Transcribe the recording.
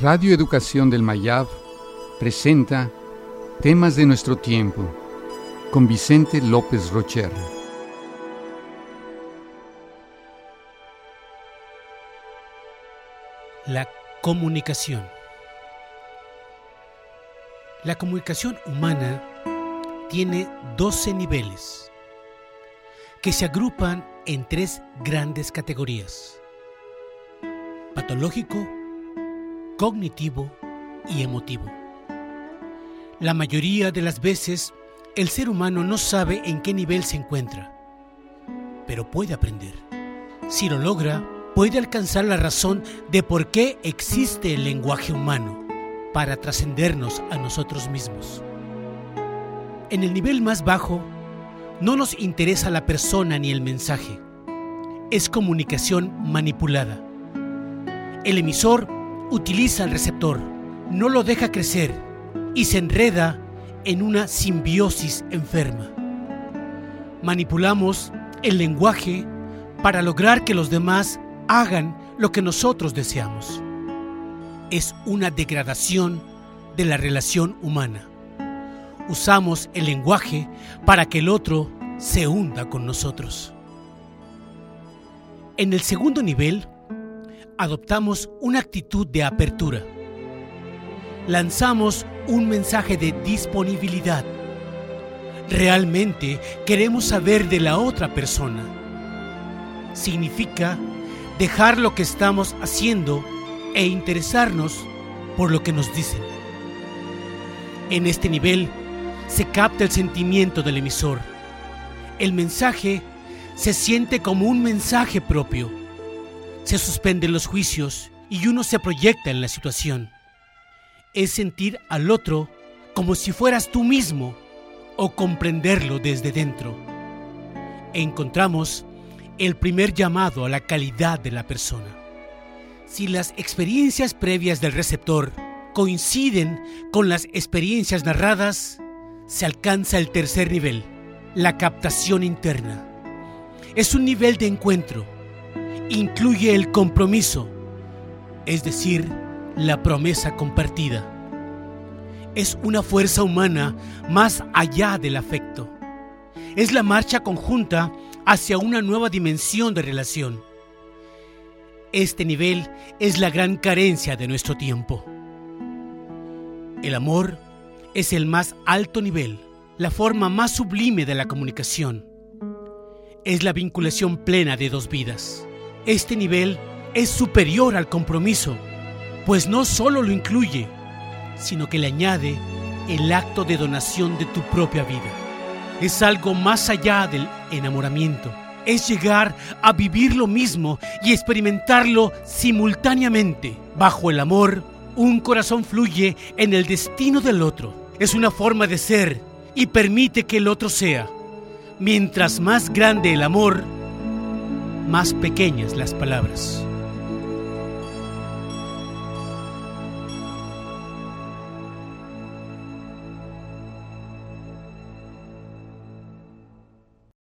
Radio Educación del Mayab presenta Temas de nuestro tiempo con Vicente López Rocher. La comunicación. La comunicación humana tiene 12 niveles que se agrupan en tres grandes categorías. Patológico, cognitivo y emotivo. La mayoría de las veces el ser humano no sabe en qué nivel se encuentra, pero puede aprender. Si lo logra, puede alcanzar la razón de por qué existe el lenguaje humano para trascendernos a nosotros mismos. En el nivel más bajo, no nos interesa la persona ni el mensaje. Es comunicación manipulada. El emisor utiliza el receptor, no lo deja crecer y se enreda en una simbiosis enferma. Manipulamos el lenguaje para lograr que los demás hagan lo que nosotros deseamos. Es una degradación de la relación humana. Usamos el lenguaje para que el otro se hunda con nosotros. En el segundo nivel, adoptamos una actitud de apertura. Lanzamos un mensaje de disponibilidad. Realmente queremos saber de la otra persona. Significa dejar lo que estamos haciendo e interesarnos por lo que nos dicen. En este nivel se capta el sentimiento del emisor. El mensaje se siente como un mensaje propio se suspenden los juicios y uno se proyecta en la situación. Es sentir al otro como si fueras tú mismo o comprenderlo desde dentro. Encontramos el primer llamado a la calidad de la persona. Si las experiencias previas del receptor coinciden con las experiencias narradas, se alcanza el tercer nivel, la captación interna. Es un nivel de encuentro incluye el compromiso, es decir, la promesa compartida. Es una fuerza humana más allá del afecto. Es la marcha conjunta hacia una nueva dimensión de relación. Este nivel es la gran carencia de nuestro tiempo. El amor es el más alto nivel, la forma más sublime de la comunicación. Es la vinculación plena de dos vidas. Este nivel es superior al compromiso, pues no solo lo incluye, sino que le añade el acto de donación de tu propia vida. Es algo más allá del enamoramiento. Es llegar a vivir lo mismo y experimentarlo simultáneamente. Bajo el amor, un corazón fluye en el destino del otro. Es una forma de ser y permite que el otro sea. Mientras más grande el amor, más pequeñas las palabras.